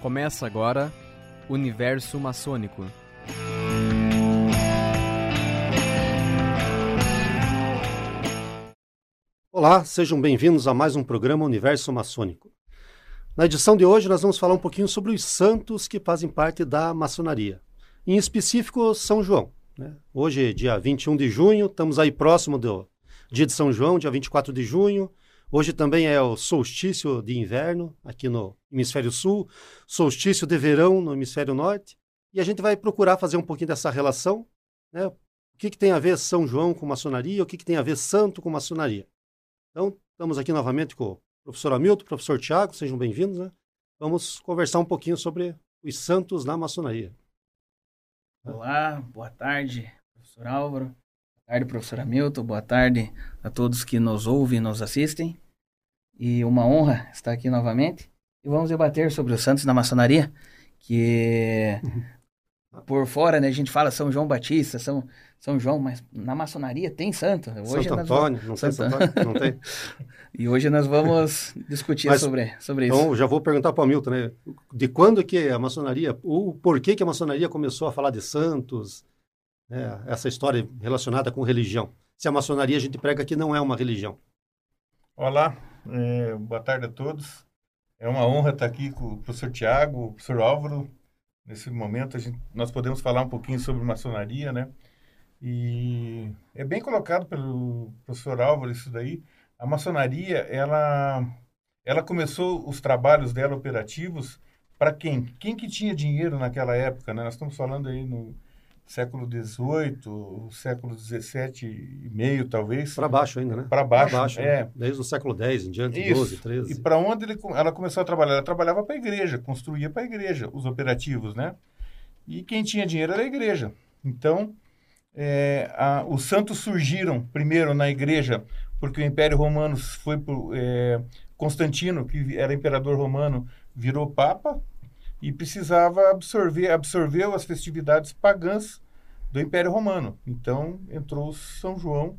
Começa agora Universo Maçônico. Olá, sejam bem-vindos a mais um programa Universo Maçônico. Na edição de hoje, nós vamos falar um pouquinho sobre os santos que fazem parte da maçonaria. Em específico, São João. Né? Hoje, dia 21 de junho, estamos aí próximo do dia de São João, dia 24 de junho. Hoje também é o solstício de inverno aqui no hemisfério sul, solstício de verão no hemisfério norte. E a gente vai procurar fazer um pouquinho dessa relação. Né? O que, que tem a ver São João com maçonaria? O que, que tem a ver santo com maçonaria? Então, estamos aqui novamente com o professor Hamilton, professor Tiago, sejam bem-vindos. Né? Vamos conversar um pouquinho sobre os santos na maçonaria. Olá, boa tarde, professor Álvaro. Boa tarde, professor Hamilton. Boa tarde a todos que nos ouvem e nos assistem. E uma honra estar aqui novamente. E vamos debater sobre os santos na maçonaria, que por fora, né, a gente fala São João Batista, São, São João, mas na maçonaria tem santo. Hoje Santo Antônio, vamos... não tem Santo Antônio? Não tem. e hoje nós vamos discutir mas, sobre, sobre então, isso. Então, já vou perguntar para o Hamilton, né? De quando que a maçonaria, o porquê que a maçonaria começou a falar de santos, né, essa história relacionada com religião. Se a maçonaria a gente prega que não é uma religião. Olá, é, boa tarde a todos. É uma honra estar aqui com o professor Tiago, o professor Álvaro. Nesse momento, gente, nós podemos falar um pouquinho sobre maçonaria, né? E é bem colocado pelo professor Álvaro isso daí. A maçonaria, ela, ela começou os trabalhos dela operativos para quem? Quem que tinha dinheiro naquela época, né? Nós estamos falando aí no século XVIII, século XVII e meio, talvez. Para baixo ainda, né? Para baixo, baixo, é. Né? Desde o século X em diante, Isso. XII, XIII. E para onde ele, ela começou a trabalhar? Ela trabalhava para a igreja, construía para a igreja os operativos, né? E quem tinha dinheiro era a igreja. Então, é, a, os santos surgiram primeiro na igreja, porque o Império Romano foi por... É, Constantino, que era imperador romano, virou papa, e precisava absorver, absorveu as festividades pagãs do Império Romano. Então entrou São João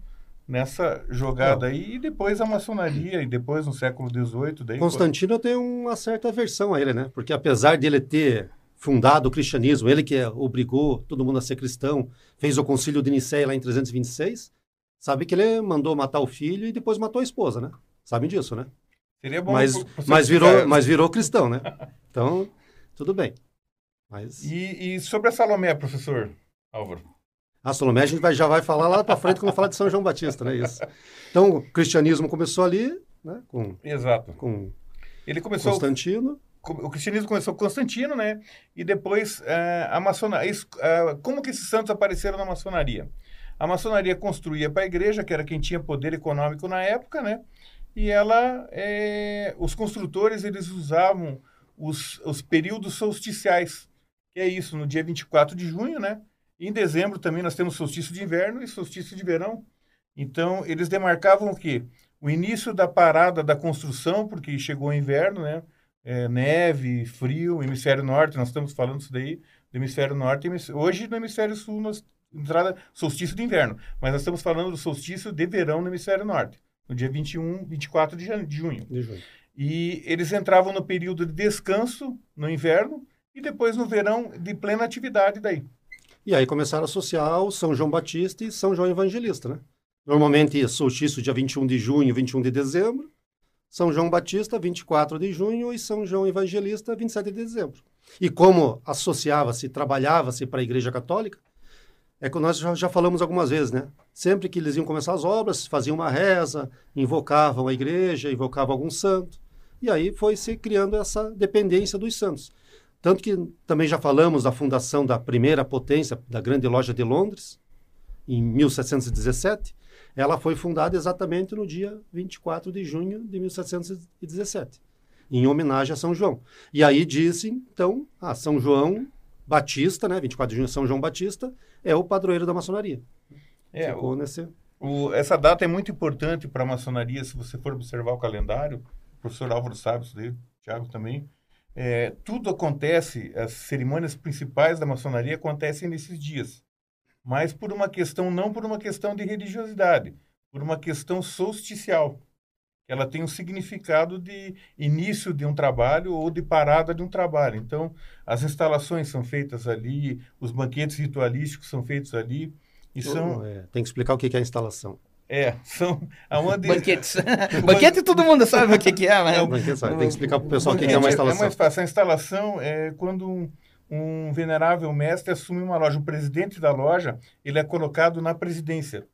nessa jogada aí e depois a maçonaria e depois no século XVIII. Constantino foi... tem uma certa aversão a ele, né? Porque apesar de ele ter fundado o cristianismo, ele que obrigou todo mundo a ser cristão, fez o concílio de Nicéia lá em 326, sabe que ele mandou matar o filho e depois matou a esposa, né? Sabem disso, né? Seria bom. Mas, mas, virou, mas virou cristão, né? Então, tudo bem. Mas... E, e sobre a Salomé, professor Álvaro? A Salomé a gente vai, já vai falar lá para frente quando falar de São João Batista, né? Isso. Então, o cristianismo começou ali, né? Com, Exato. Com Ele começou... Constantino. O cristianismo começou com Constantino, né? E depois é, a maçonaria... É, como que esses santos apareceram na maçonaria? A maçonaria construía para a igreja, que era quem tinha poder econômico na época, né? E ela... É, os construtores, eles usavam os, os períodos solsticiais, que é isso, no dia 24 de junho, né? Em dezembro também nós temos solstício de inverno e solstício de verão. Então, eles demarcavam o quê? O início da parada da construção, porque chegou o inverno, né? É, neve, frio, hemisfério norte, nós estamos falando isso daí, do hemisfério norte. Hoje, no hemisfério sul, nós entrada solstício de inverno, mas nós estamos falando do solstício de verão no hemisfério norte, no dia 21, 24 de, de junho. De junho. E eles entravam no período de descanso no inverno e depois no verão de plena atividade daí. E aí começaram a associar o São João Batista e São João Evangelista, né? Normalmente solstício dia 21 de junho, 21 de dezembro. São João Batista, 24 de junho, e São João Evangelista, 27 de dezembro. E como associava-se, trabalhava-se para a Igreja Católica, é que nós já, já, falamos algumas vezes, né? Sempre que eles iam começar as obras, faziam uma reza, invocavam a igreja, invocavam algum santo. E aí foi se criando essa dependência dos santos. Tanto que também já falamos da fundação da primeira potência da Grande Loja de Londres, em 1717. Ela foi fundada exatamente no dia 24 de junho de 1717, em homenagem a São João. E aí disse, então, a São João Batista, né, 24 de junho, São João Batista, é o padroeiro da maçonaria. É, o, nesse... o, essa data é muito importante para a maçonaria, se você for observar o calendário, professor Álvaro sabe isso daí, o Tiago também. É, tudo acontece, as cerimônias principais da maçonaria acontecem nesses dias, mas por uma questão, não por uma questão de religiosidade, por uma questão solsticial. que ela tem um significado de início de um trabalho ou de parada de um trabalho. Então, as instalações são feitas ali, os banquetes ritualísticos são feitos ali. E são, É, tem que explicar o que é a instalação. É, são aonde Banquetes. Banquete todo mundo sabe o que, que é, mas... Banquete, sabe? Tem que explicar para o pessoal o que que Banquete é uma É instalação. mais fácil. A instalação é quando um, um venerável mestre assume uma loja. O presidente da loja, ele é colocado na presidência.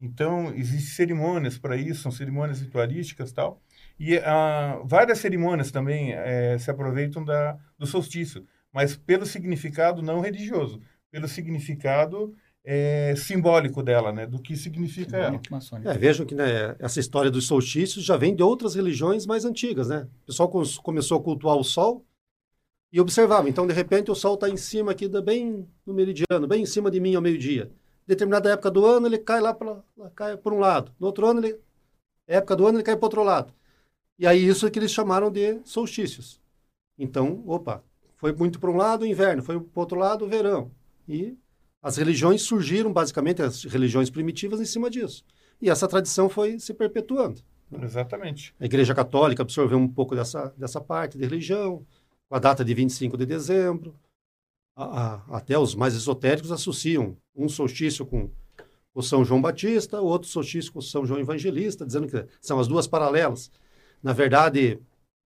Então, existem cerimônias para isso, são cerimônias ritualísticas e tal. E ah, várias cerimônias também eh, se aproveitam da, do solstício, mas pelo significado não religioso, pelo significado eh, simbólico dela, né? Do que significa ela. É, vejam que né, essa história dos solstícios já vem de outras religiões mais antigas, né? O pessoal começou a cultuar o sol e observava. Então, de repente, o sol está em cima aqui, da- bem no meridiano, bem em cima de mim ao meio-dia. Determinada época do ano, ele cai lá, pra, lá cai por um lado. No outro ano, ele, época do ano, ele cai para outro lado. E aí, isso é que eles chamaram de solstícios. Então, opa, foi muito para um lado, inverno, foi para outro lado, verão. E as religiões surgiram, basicamente, as religiões primitivas, em cima disso. E essa tradição foi se perpetuando. Exatamente. A Igreja Católica absorveu um pouco dessa, dessa parte de religião, com a data de 25 de dezembro. A- a- até os mais esotéricos associam um solstício com o São João Batista, o outro solstício com o São João Evangelista, dizendo que são as duas paralelas. Na verdade,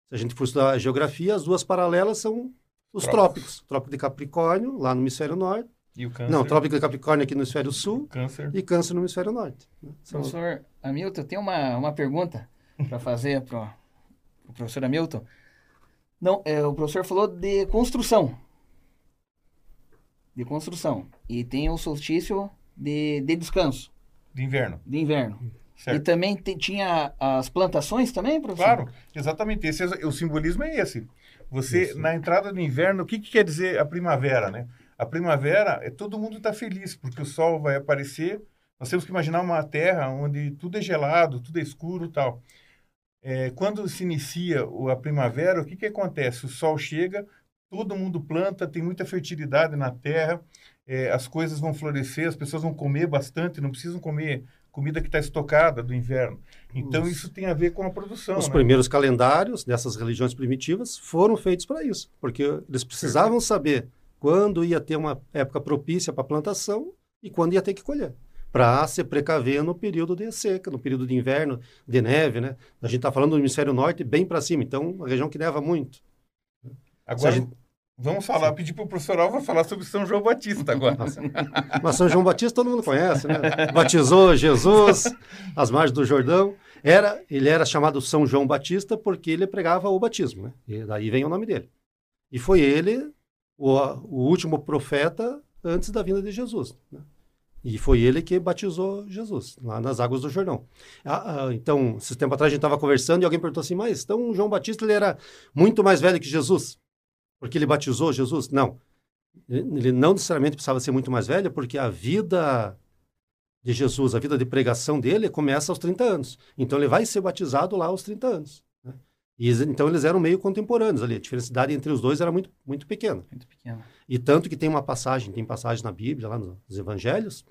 se a gente for estudar a geografia, as duas paralelas são os Trópicos. trópicos. Trópico de Capricórnio, lá no hemisfério norte. E o câncer. Não, Trópico de Capricórnio aqui no hemisfério sul Câncer. e Câncer no hemisfério norte. né? São- Professor Hamilton, tem uma, uma pergunta para fazer para o professor Hamilton. Não, é, o professor falou de construção. De construção. E tem o solstício de, de descanso, De inverno. de inverno. E Certo. também te- tinha as plantações também, professor? Claro, exatamente. Esse é- o simbolismo é esse. Você, Isso. na entrada do inverno, o que, que quer dizer a primavera, né? A primavera é todo mundo está feliz, porque o sol vai aparecer. Nós temos que imaginar uma terra onde tudo é gelado, tudo é escuro e tal. É, quando se inicia a primavera, o que, que acontece? O sol chega, todo mundo planta, tem muita fertilidade na terra, é, as coisas vão florescer, as pessoas vão comer bastante, não precisam comer comida que está estocada do inverno. Então, Os- isso tem a ver com a produção. Os né? primeiros calendários dessas religiões primitivas foram feitos para isso, porque eles precisavam saber quando ia ter uma época propícia para plantação e quando ia ter que colher, para se precaver no período de seca, no período de inverno, de neve, né? A gente está falando do hemisfério norte bem para cima, então uma região que neva muito. Agora, gente- vamos falar, pedir para o professor Álvaro falar sobre São João Batista agora. Mas São João Batista todo mundo conhece, né? Batizou Jesus às margens do Jordão. Era, ele era chamado São João Batista porque ele pregava o batismo, né? E daí vem o nome dele. E foi ele o, o último profeta antes da vinda de Jesus. né? E foi ele que batizou Jesus, lá nas águas do Jordão. Ah, ah, então, esse tempo atrás a gente estava conversando e alguém perguntou assim, mas então João Batista ele era muito mais velho que Jesus? Porque ele batizou Jesus? Não. Ele não necessariamente precisava ser muito mais velho, porque a vida de Jesus, a vida de pregação dele começa aos 30 anos. Então ele vai ser batizado lá aos 30 anos. E então eles eram meio contemporâneos ali. A diferença entre os dois era muito, muito pequena. Muito pequeno. E tanto que tem uma passagem, tem passagem na Bíblia, lá nos Evangelhos,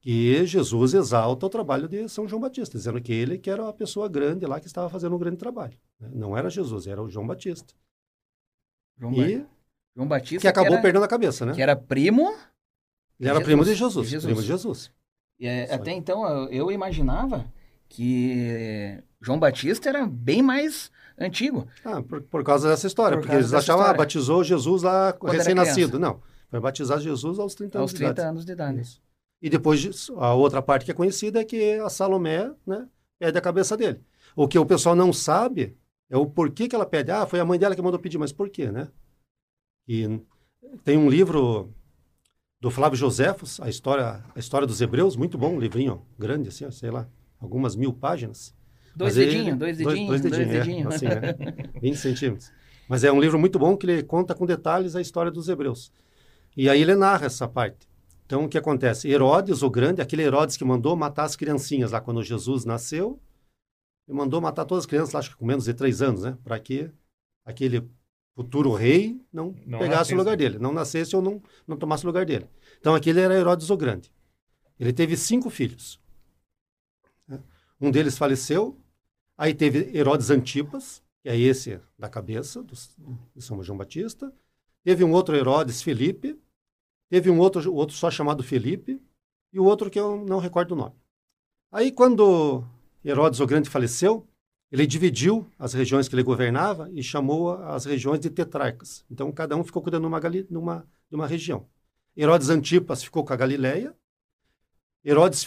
que Jesus exalta o trabalho de São João Batista, dizendo que ele que era a pessoa grande lá que estava fazendo um grande trabalho. né? Não era Jesus, era o João Batista. João, Ba- E João Batista, que acabou era, perdendo a cabeça, né? que era primo. Ele era Jesus, primo de Jesus, de Jesus. primo de Jesus. e, é, até então eu imaginava que João Batista era bem mais antigo. Ah, por, por causa dessa história, Por porque eles achavam, ah, batizou Jesus lá recém-nascido. Não, foi batizar Jesus aos 30 anos aos de 30 idade. anos de idade. Isso. E depois, disso, a outra parte que é conhecida é que a Salomé, né, pede a cabeça dele. O que o pessoal não sabe é o porquê que ela pede. Ah, foi a mãe dela que mandou pedir, mas por quê, né? E tem um livro do Flávio Joséfos, a história, a história dos Hebreus, muito bom, um livrinho grande, assim, ó, sei lá, algumas mil páginas. Dois dedinhos, dois dedinhos, dois, dedinhos, dedinhos. É, assim, é, 20 centímetros. Mas é um livro muito bom que ele conta com detalhes a história dos hebreus. E aí ele narra essa parte. Então, o que acontece? Herodes, o grande, aquele Herodes que mandou matar as criancinhas lá quando Jesus nasceu, ele mandou matar todas as crianças, acho que com menos de três anos, né? Para que aquele futuro rei não, Não pegasse nascesse. o lugar dele, não nascesse ou não, não tomasse o lugar dele. Então, aquele era Herodes o Grande. Ele teve cinco filhos. né? Um deles faleceu, Aí teve Herodes Antipas, que é esse da cabeça do, de São João Batista. Teve um outro Herodes Felipe. Teve um outro, outro só chamado Felipe. E o outro que eu não recordo o nome. Aí, quando Herodes o Grande faleceu, ele dividiu as regiões que ele governava e chamou as regiões de tetrarcas. Então, cada um ficou cuidando de uma, numa, de uma região. Herodes Antipas ficou com a Galileia. Herodes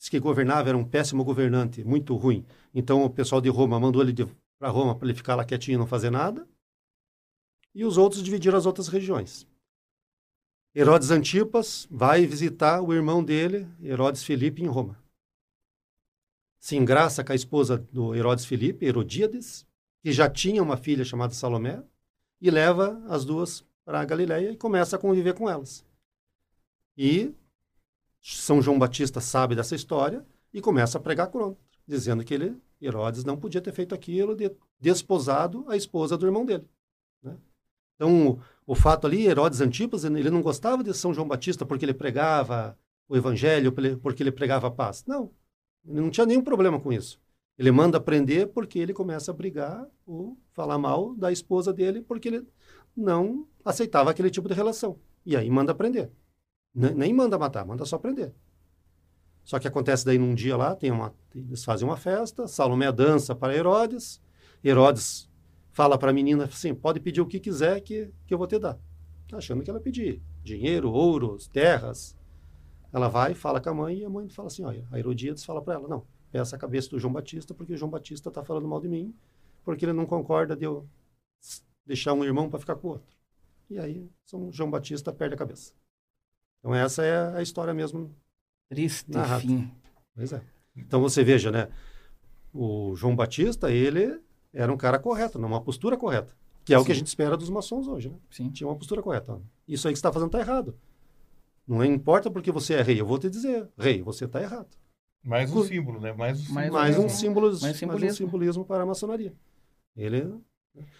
Felipe, que governava, era um péssimo governante, muito ruim. Então, o pessoal de Roma mandou ele para Roma para ele ficar lá quietinho e não fazer nada. E os outros dividiram as outras regiões. Herodes Antipas vai visitar o irmão dele, Herodes Felipe, em Roma se engraça com a esposa do Herodes Filipe, Herodíades, que já tinha uma filha chamada Salomé, e leva as duas para a Galiléia e começa a conviver com elas. E São João Batista sabe dessa história e começa a pregar contra, dizendo que ele, Herodes não podia ter feito aquilo de desposado a esposa do irmão dele. Né? Então, o, fato ali, Herodes Antipas, ele não gostava de São João Batista porque ele pregava o evangelho, porque ele pregava a paz. Não, ele não tinha nenhum problema com isso. Ele manda prender porque ele começa a brigar ou falar mal da esposa dele porque ele não aceitava aquele tipo de relação. E aí manda prender. Nem manda matar, manda só prender. Só que acontece daí num dia lá, tem uma, eles fazem uma festa, Salomé dança para Herodes, Herodes fala para a menina assim, pode pedir o que quiser que, que eu vou te dar. Achando que ela pedir dinheiro, ouros, terras, ela vai, fala com a mãe e a mãe fala assim, olha, a Herodíades fala para ela, não, peça a cabeça do João Batista porque o João Batista está falando mal de mim, porque ele não concorda de eu deixar um irmão para ficar com o outro. E aí, São João Batista perde a cabeça. Então essa é a história mesmo. Triste narrada. fim. Pois é. Então você veja, né? O João Batista, ele era um cara correto, numa postura correta. Que é Sim. o que a gente espera dos maçons hoje, né? Sim. Tinha uma postura correta. Isso aí que você está fazendo está errado. Não importa porque você é rei, eu vou te dizer, rei, você está errado. Mais um símbolo, né? Mais um, mais, mais um, símbolo, mais, simbolismo. mais um simbolismo para a maçonaria. Ele,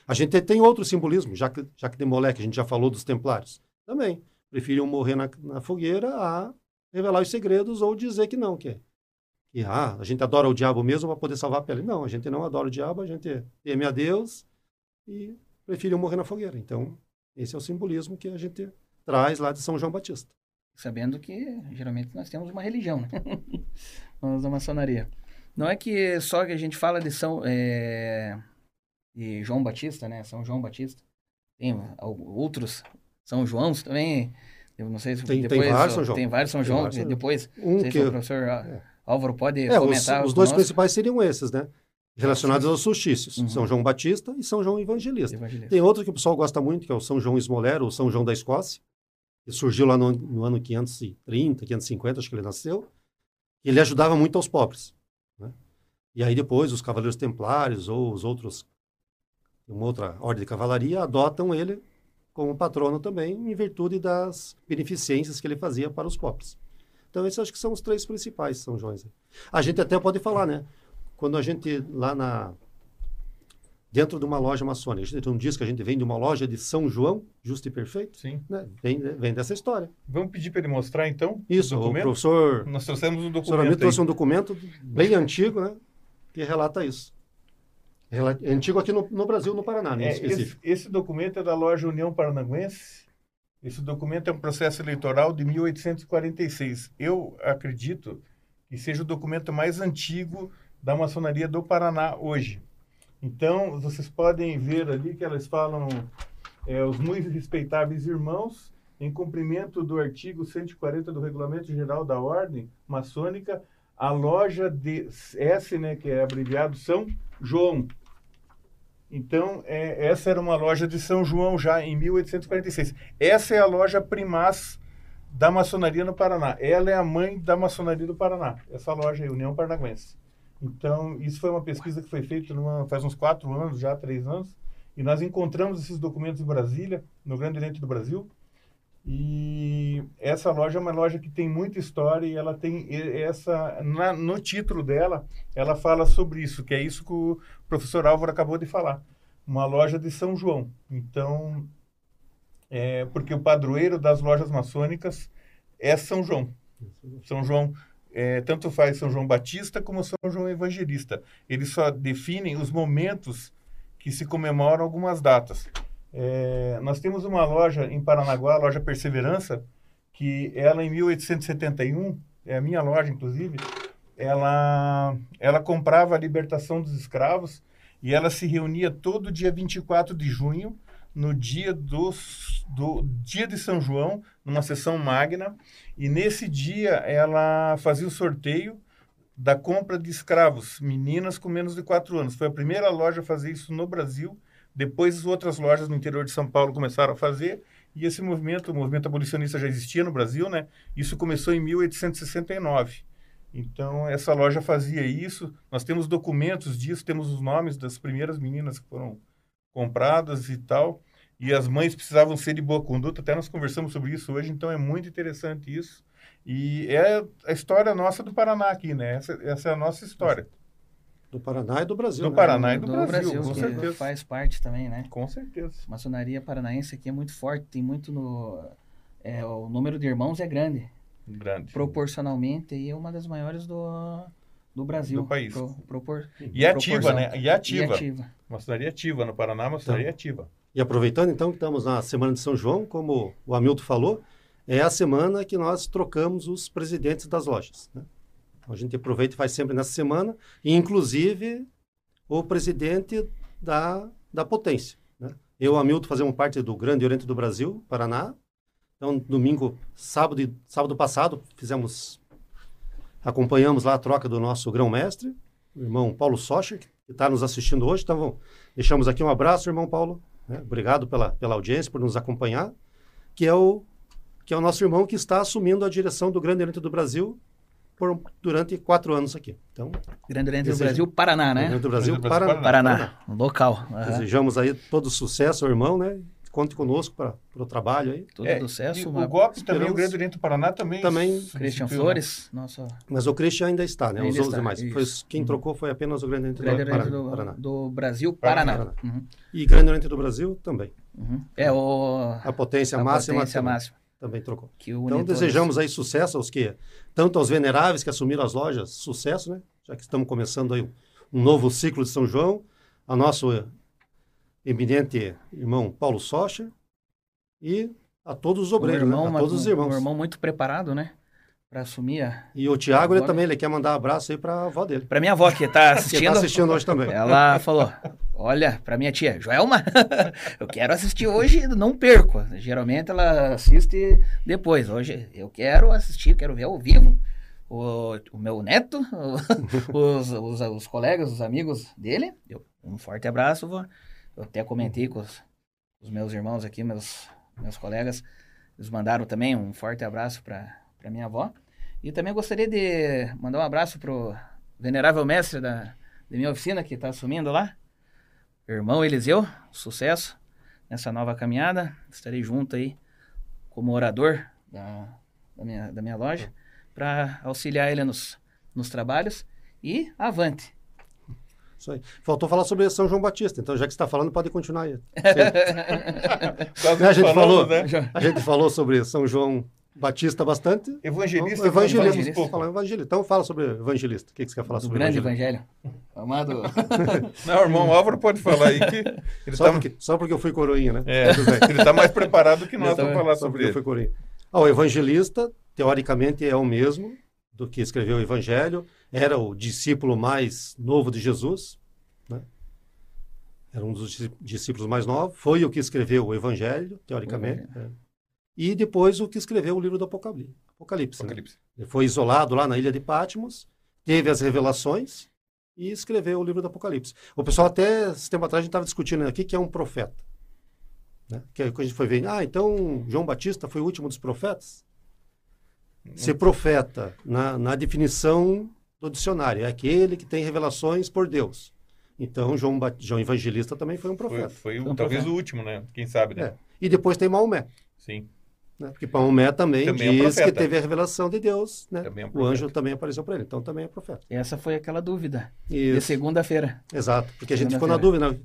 a gente tem outro simbolismo, já que, já que de moleque a gente já falou dos templários. Também. Preferiam morrer na, na fogueira a revelar os segredos ou dizer que não, que. Que, ah, a gente adora o diabo mesmo para poder salvar a pele. Não, a gente não adora o diabo, a gente teme a Deus e preferiam morrer na fogueira. Então, esse é o simbolismo que a gente traz lá de São João Batista sabendo que geralmente nós temos uma religião, né? Nós da maçonaria. Não é que só que a gente fala de São é, de João Batista, né? São João Batista. Tem outros São Joãos também. Não sei se tem, depois, tem vários São João. Tem vários São João. Vários, depois, um que o professor é. Álvaro pode é, comentar. Os, os dois principais seriam esses, né? Relacionados aos solstícios. Uhum. São João Batista e São João Evangelista. Evangelista. Tem outro que o pessoal gosta muito, que é o São João Esmolero, ou São João da Escócia que surgiu lá no, no, ano 530, 550, acho que ele nasceu, ele ajudava muito aos pobres. Né? E aí depois os cavaleiros templários ou os outros, uma outra ordem de cavalaria, adotam ele como patrono também, em virtude das beneficências que ele fazia para os pobres. Então, esses acho que são os três principais São Joões. A gente até pode falar, né? Quando a gente, lá na, dentro de uma loja maçônica. A gente tem um disco que a gente vem de uma loja de São João, justo e perfeito. Sim. Né? Vem, vem dessa história. Vamos pedir para ele mostrar, então, Isso, o, o professor... Nós trouxemos um documento O professor trouxe um documento bem antigo, né? Que relata isso. É antigo aqui no, no Brasil, no Paraná, né, é, esse, esse, documento é da loja União Paranaguense. Esse documento é um processo eleitoral de 1846. Eu acredito que seja o documento mais antigo da maçonaria do Paraná hoje. Então, vocês podem ver ali que elas falam é, os muito respeitáveis irmãos, em cumprimento do artigo 140 do Regulamento Geral da Ordem Maçônica, a loja de S, né, que é abreviado São João. Então, é, essa era uma loja de São João já em 1846. Essa é a loja primaz da maçonaria no Paraná. Ela é a mãe da maçonaria do Paraná. Essa loja é União Paranaguense. Então, isso foi uma pesquisa que foi feita numa, faz uns quatro anos, já três anos, e nós encontramos esses documentos em Brasília, no Grande Oriente do Brasil. E essa loja é uma loja que tem muita história e ela tem essa na, no título dela, ela fala sobre isso, que é isso que o professor Álvaro acabou de falar, uma loja de São João. Então, é porque o padroeiro das lojas maçônicas é São João. São João é, tanto faz São João Batista como São João Evangelista. Eles só definem os momentos que se comemoram algumas datas. É, nós temos uma loja em Paranaguá, a loja Perseverança, que ela em 1871, é a minha loja inclusive, ela, ela comprava a libertação dos escravos e ela se reunia todo dia 24 de junho, no dia do, do dia de São João, numa sessão magna, e nesse dia ela fazia o sorteio da compra de escravos, meninas com menos de 4 anos. Foi a primeira loja a fazer isso no Brasil. Depois, as outras lojas no interior de São Paulo começaram a fazer. E esse movimento, o movimento abolicionista já existia no Brasil, né? Isso começou em 1869. Então, essa loja fazia isso. Nós temos documentos disso, temos os nomes das primeiras meninas que foram compradas e tal. E as mães precisavam ser de boa conduta. Até nós conversamos sobre isso hoje, então é muito interessante isso. E é a história nossa do Paraná aqui, né? Essa, essa é a nossa história. Do Paraná e do Brasil. Do né? Paraná e do, do Brasil, Brasil, com que certeza. faz parte também, né? Com certeza. A maçonaria paranaense aqui é muito forte, tem muito no... É, o número de irmãos é grande. Grande. Proporcionalmente, aí é uma das maiores do, do Brasil. Do país. Pro, propor, E ativa, proporção. né? E ativa. E ativa. Maçonaria ativa. No Paraná, maçonaria ativa. E aproveitando então que estamos na Semana de São João, como o Hamilton falou, é a semana que nós trocamos os presidentes das lojas. né? A gente aproveita e faz sempre nessa semana, e inclusive o presidente da, da potência. Né? Eu e Hamilton fazemos parte do Grande Oriente do Brasil, Paraná. Então, domingo, sábado, sábado passado, fizemos, acompanhamos lá a troca do nosso grão-mestre, o irmão Paulo Socher, que está nos assistindo hoje. Então, deixamos aqui um abraço, irmão Paulo. né? Obrigado pela, pela audiência, por nos acompanhar, que é, o, que é o nosso irmão que está assumindo a direção do Grande Oriente do Brasil por, durante quatro anos aqui. Então, Grande Oriente do Brasil, Paraná, né? Oriente do Brasil, Grande Oriente do Brasil, Paraná. Paraná, local. aham. Desejamos aí todo sucesso ao irmão, né? Conte conosco para o trabalho aí. Tudo É, e sucesso. o golpe também, o Grande Oriente do Paraná também. Também- Christian substituiu, Flores, nosso Mas o Christian ainda está, né? Ainda Os outros demais. Foi, quem Uhum. trocou foi apenas o Grande Oriente Grande do, Oriente Paraná, do, Paraná. do Brasil, Paraná. Paraná. Uhum, E Grande Oriente do Brasil também. uhum. É o A potência a máxima potência também, máxima. Também trocou. Que Então desejamos aí sucesso aos que, tanto aos veneráveis que assumiram as lojas, sucesso, né? Já que estamos começando aí um novo ciclo de São João, a nosso eminente irmão Paulo Socher e a todos os um obreiros, irmão, né? a todos os irmãos. Um irmão muito preparado, né? Para assumir a... E o Tiago, ele também, ele quer mandar um abraço aí para a avó dele, Pra minha avó que tá que está assistindo, assistindo hoje também. ela falou, olha, pra minha tia, Joelma, eu quero assistir hoje, não perco. Geralmente ela assiste depois. Hoje eu quero assistir, quero ver ao vivo. O, o meu neto, os, os, os colegas, os amigos dele. Um forte abraço, vó. Eu até comentei com os, os meus irmãos aqui, meus, meus colegas. Eles mandaram também um forte abraço para minha avó. E também gostaria de mandar um abraço pro venerável mestre da, da minha oficina que está assumindo lá. Irmão Eliseu, sucesso nessa nova caminhada. Estarei junto aí como orador da, da, minha, da minha loja para auxiliar ele nos, nos trabalhos. E avante. Isso aí. Faltou falar sobre São João Batista, então já que você está falando, pode continuar aí. A gente falou, né? A gente falou sobre São João Batista bastante. Evangelista, Então, evangelista. evangelista. Vamos falar evangelista. Então fala sobre evangelista. O que, que você quer falar Do sobre grande evangelho. Amado. Não, o irmão Álvaro pode falar aí que ele Só, tá, porque, só porque eu fui coroinha, né? é, ele tá mais preparado que nós para falar Só sobre porque eu ele. fui coroinha. Ah, o evangelista, teoricamente, é o mesmo do que escreveu o evangelho. Era o discípulo mais novo de Jesus. Né? Era um dos dis- discípulos mais novos. Foi o que escreveu o evangelho, teoricamente. é. E depois o que escreveu o livro do Apocalipse. Apocalipse, né? Apocalipse. Ele foi isolado lá na ilha de Patmos, teve as revelações e escreveu o livro do Apocalipse. O pessoal até, esse tempo atrás, a gente estava discutindo aqui que é um profeta. Né? Que quando a gente foi ver, ah, então João Batista foi o último dos profetas? Ser profeta, na, na definição do dicionário, é aquele que tem revelações por Deus. Então, João, Ba- João Evangelista também foi um Foi, profeta. foi o- Foi um talvez profeta. o último, né? Quem sabe, né? É. E depois tem Maomé. Sim. Né? Porque Maomé também, Também é diz que profeta. teve a revelação de Deus. Né? É o anjo também apareceu para ele, então também é profeta. Essa foi aquela dúvida de Isso. segunda-feira. Exato, porque a gente ficou na dúvida, né?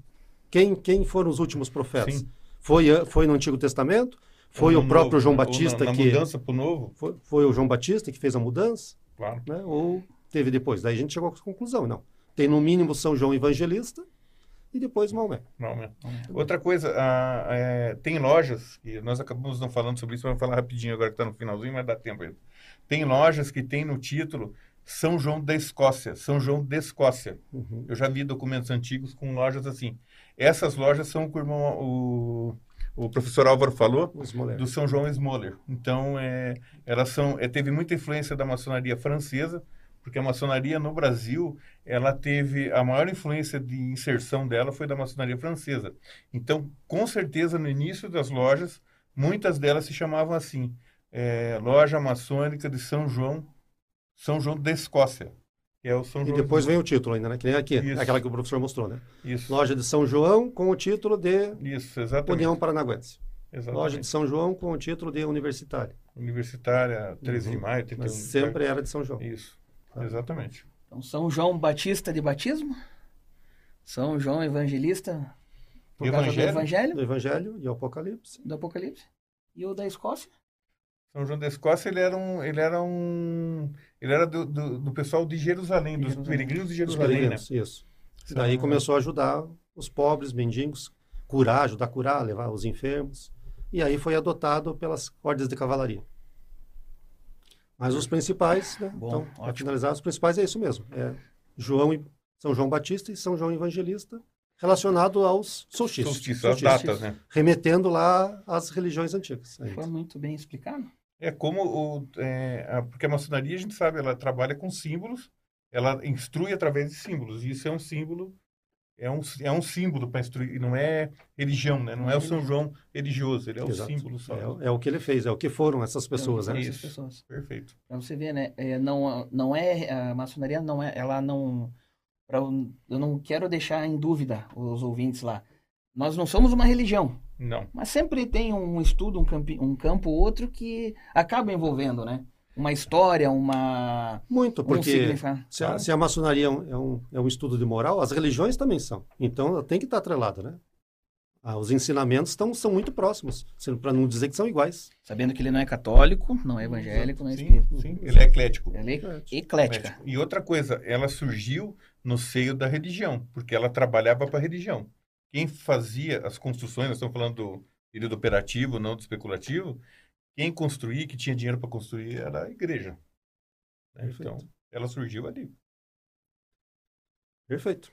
quem, quem foram os últimos profetas? Sim. Foi, foi no Antigo Testamento? Foi Ou o no próprio novo, João Batista na, na que... mudança para o novo. Foi, foi o João Batista que fez a mudança? Claro. né? ou teve depois. Daí a gente chegou à conclusão, não. Tem no mínimo São João Evangelista e depois Maomé. Né? Outra coisa, é, tem lojas, e nós acabamos não falando sobre isso, vamos falar rapidinho agora que está no finalzinho, mas dá tempo ainda. Tem lojas que tem no título São João da Escócia, São João de Escócia. Uhum. Eu já vi documentos antigos com lojas assim. Essas lojas são o irmão, o, o professor Álvaro falou, do São João Smoller. Então, é, elas são, é, teve muita influência da maçonaria francesa, porque a maçonaria no Brasil, ela teve a maior influência de inserção dela foi da maçonaria francesa. Então, com certeza, no início das lojas, muitas delas se chamavam assim, é, loja maçônica de São João, São João da Escócia, é o São E João. depois vem o título ainda, né? Que nem aqui, Isso. aquela que o professor mostrou, né? Isso, Loja de São João com o título de isso, exatamente. União Paranaguense. exatamente. Loja de São João com o título de Universitário. Universitária, 13 de Uhum. maio, tem Mas sempre era de São João. Isso. Exatamente. Então, São João Batista de batismo, São João Evangelista por causa do Evangelho? Evangelho, Do Evangelho e Apocalipse. do Apocalipse, e o da Escócia. São João da Escócia, ele era um, ele era um, ele era do, do, do pessoal de Jerusalém, dos Jerusalém. peregrinos de Jerusalém, né? peregrinos, isso. São- Daí começou a ajudar os pobres, mendigos, curar, ajudar a curar, levar os enfermos. E aí foi adotado pelas ordens de cavalaria. Mas os principais, né? Bom, então, para finalizar, os principais é isso mesmo. É João e São João Batista e São João Evangelista, relacionado aos solstícios. Solstício, as Solstícios, datas, né? Remetendo lá às religiões antigas. ainda. Foi muito bem explicado. É como o, é, a- porque a maçonaria, a gente sabe, ela trabalha com símbolos, ela instrui através de símbolos, e isso é um símbolo, é um, é um símbolo para instruir, não é religião, né? Não é o São João religioso, ele é o Exato. símbolo só. É, o- é o que ele fez, é o que foram essas pessoas, né? Essas Isso. pessoas. Perfeito. Pra você ver, né? É, não, não é a maçonaria, não é, ela não. Pra, eu não quero deixar em dúvida os ouvintes lá. Nós não somos uma religião, Não. mas sempre tem um estudo, um, campi, um campo ou outro que acaba envolvendo, né? Uma história, uma Muito, um porque significado. Se a, se a maçonaria é um, é, um, é um estudo de moral, as religiões também são. Então, ela tem que estar atrelada, né? Ah, os ensinamentos tão, são muito próximos, para não dizer que são iguais. Sabendo que ele não é católico, não é evangélico, não é Sim, espírita. sim, ele é eclético. Ele é Eclético. eclética. E outra coisa, ela surgiu no seio da religião, porque ela trabalhava para a religião. Quem fazia as construções, nós estamos falando do período operativo, não do especulativo, quem construía, que tinha dinheiro para construir, era a igreja. né? Então, ela surgiu ali. Perfeito.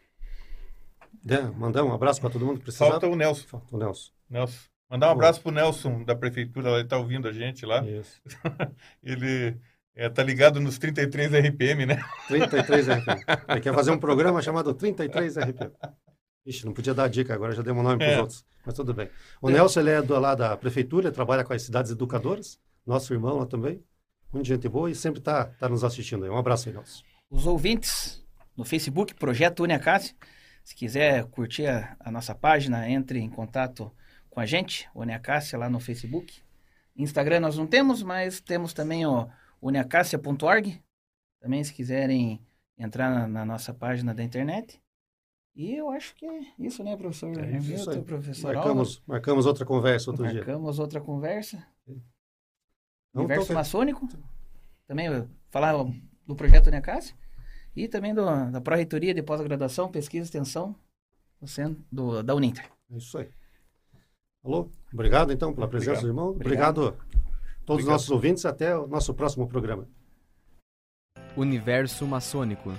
Dan, mandar um abraço para todo mundo que precisar. Falta o Nelson. Falta o Nelson. Nelson. Mandar um abraço pro Nelson da prefeitura, ele está ouvindo a gente lá. Isso. Ele é, tá ligado nos 33 RPM, né? 33 RPM. Ele quer fazer um programa chamado 33 RPM. Ixi, não podia dar dica agora, já demos um nome para os É. outros. Mas tudo bem. O Nelson, ele é do, lá da prefeitura, ele trabalha com as cidades educadoras. Nosso irmão lá também. Muita gente boa e sempre está tá nos assistindo aí. Um abraço aí, Nelson. Os ouvintes no Facebook, Projeto Uniacácio, se quiser curtir a, a nossa página, entre em contato com a gente, Uniacácia lá no Facebook. Instagram nós não temos, mas temos também o uniacácia.org. Também se quiserem entrar na, na nossa página da internet. E eu acho que é isso, né, professor? É isso Milton, aí. professor? Marcamos, marcamos outra conversa outro dia. Marcamos outra conversa. Então, Universo então, maçônico. Também falar do projeto Uniacácio. E também do, da Pró-Reitoria de Pós-Graduação, Pesquisa e Extensão do, centro, do, da Uninter. É isso aí. Alô? Obrigado, então, pela Obrigado. presença do irmão. Obrigado. Obrigado, a todos os Obrigado. nossos ouvintes. Até o nosso próximo programa. Universo maçônico.